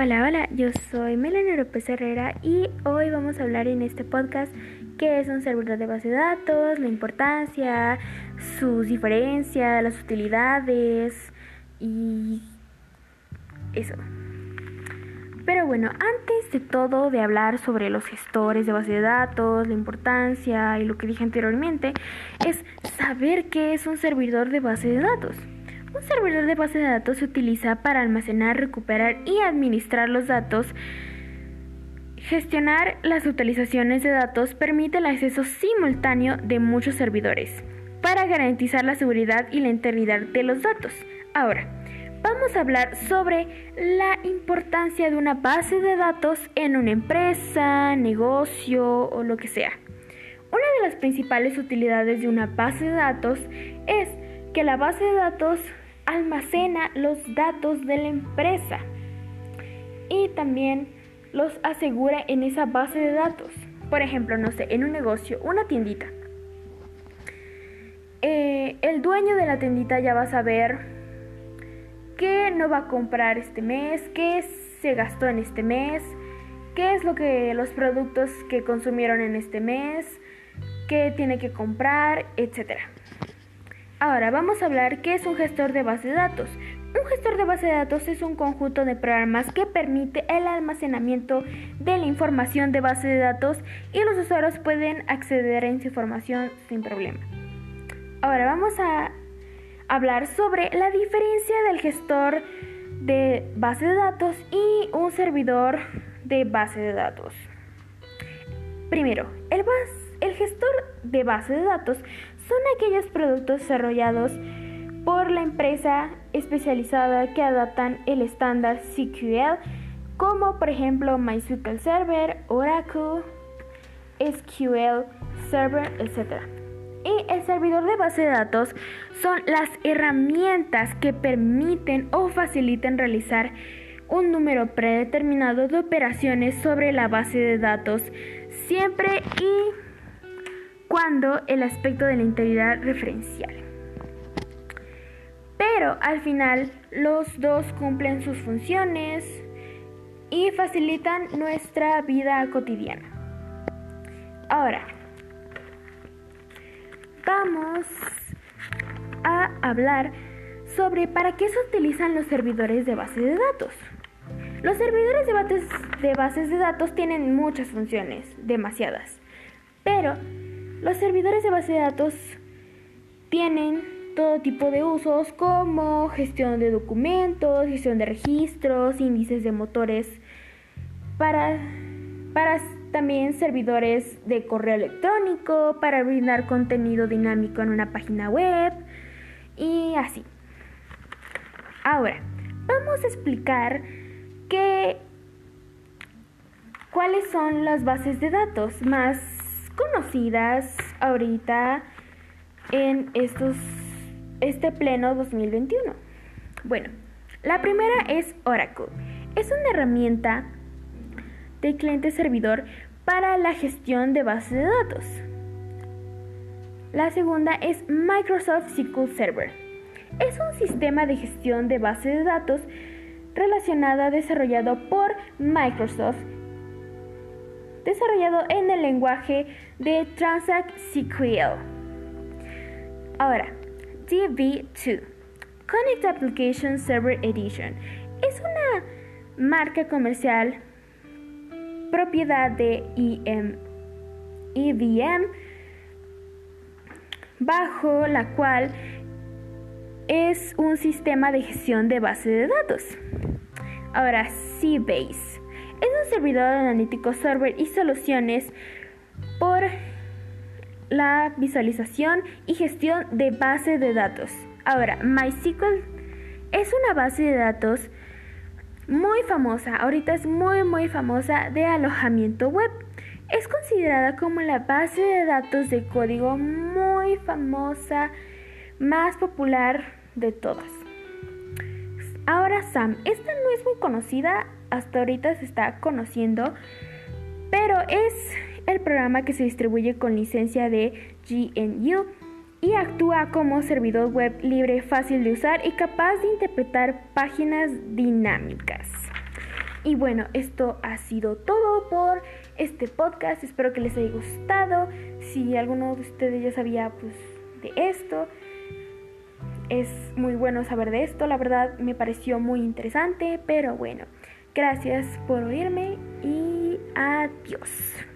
Hola, hola, yo soy Melanie López Herrera y hoy vamos a hablar en este podcast qué es un servidor de base de datos, la importancia, sus diferencias, las utilidades y eso. Pero bueno, antes de todo de hablar sobre los gestores de base de datos, la importancia y lo que dije anteriormente, es saber qué es un servidor de base de datos. Un servidor de base de datos se utiliza para almacenar, recuperar y administrar los datos. Gestionar las utilizaciones de datos permite el acceso simultáneo de muchos servidores para garantizar la seguridad y la integridad de los datos. Ahora, vamos a hablar sobre la importancia de una base de datos en una empresa, negocio o lo que sea. Una de las principales utilidades de una base de datos es que la base de datos almacena los datos de la empresa y también los asegura en esa base de datos. Por ejemplo, no sé, en un negocio, una tiendita. Eh, el dueño de la tiendita ya va a saber qué no va a comprar este mes, qué se gastó en este mes, qué es lo que los productos que consumieron en este mes, qué tiene que comprar, etcétera. Ahora vamos a hablar qué es un gestor de base de datos. Un gestor de base de datos es un conjunto de programas que permite el almacenamiento de la información de base de datos y los usuarios pueden acceder a esa información sin problema. Ahora vamos a hablar sobre la diferencia del gestor de base de datos y un servidor de base de datos. Primero, el, el gestor de base de datos son aquellos productos desarrollados por la empresa especializada que adaptan el estándar CQL, como por ejemplo MySQL Server, Oracle, SQL Server, etc. Y el servidor de base de datos son las herramientas que permiten o facilitan realizar un número predeterminado de operaciones sobre la base de datos siempre y cuando el aspecto de la integridad referencial. Pero al final los dos cumplen sus funciones y facilitan nuestra vida cotidiana. Ahora, vamos a hablar sobre para qué se utilizan los servidores de base de datos. Los servidores de bases de, bases de datos tienen muchas funciones, demasiadas, pero los servidores de base de datos tienen todo tipo de usos como gestión de documentos, gestión de registros, índices de motores, para, para también servidores de correo electrónico, para brindar contenido dinámico en una página web y así. Ahora, vamos a explicar cuáles son las bases de datos más conocidas ahorita en estos, este pleno 2021? Bueno, la primera es Oracle. Es una herramienta de cliente servidor para la gestión de bases de datos. La segunda es Microsoft SQL Server. Es un sistema de gestión de bases de datos relacionada desarrollado por Microsoft desarrollado en el lenguaje de Transact SQL. Ahora, DB2, Connect Application Server Edition, es una marca comercial propiedad de IM, IBM, bajo la cual es un sistema de gestión de base de datos. Ahora, Cbase es un servidor analítico server y soluciones la visualización y gestión de base de datos. Ahora, MySQL es una base de datos muy famosa, ahorita es muy muy famosa de alojamiento web. Es considerada como la base de datos de código muy famosa, más popular de todas. Ahora Sam, esta no es muy conocida hasta ahorita se está conociendo, pero es el programa que se distribuye con licencia de GNU y actúa como servidor web libre, fácil de usar y capaz de interpretar páginas dinámicas. Y bueno, esto ha sido todo por este podcast. Espero que les haya gustado. Si alguno de ustedes ya sabía pues de esto, es muy bueno saber de esto. La verdad me pareció muy interesante, pero bueno, gracias por oírme y adiós.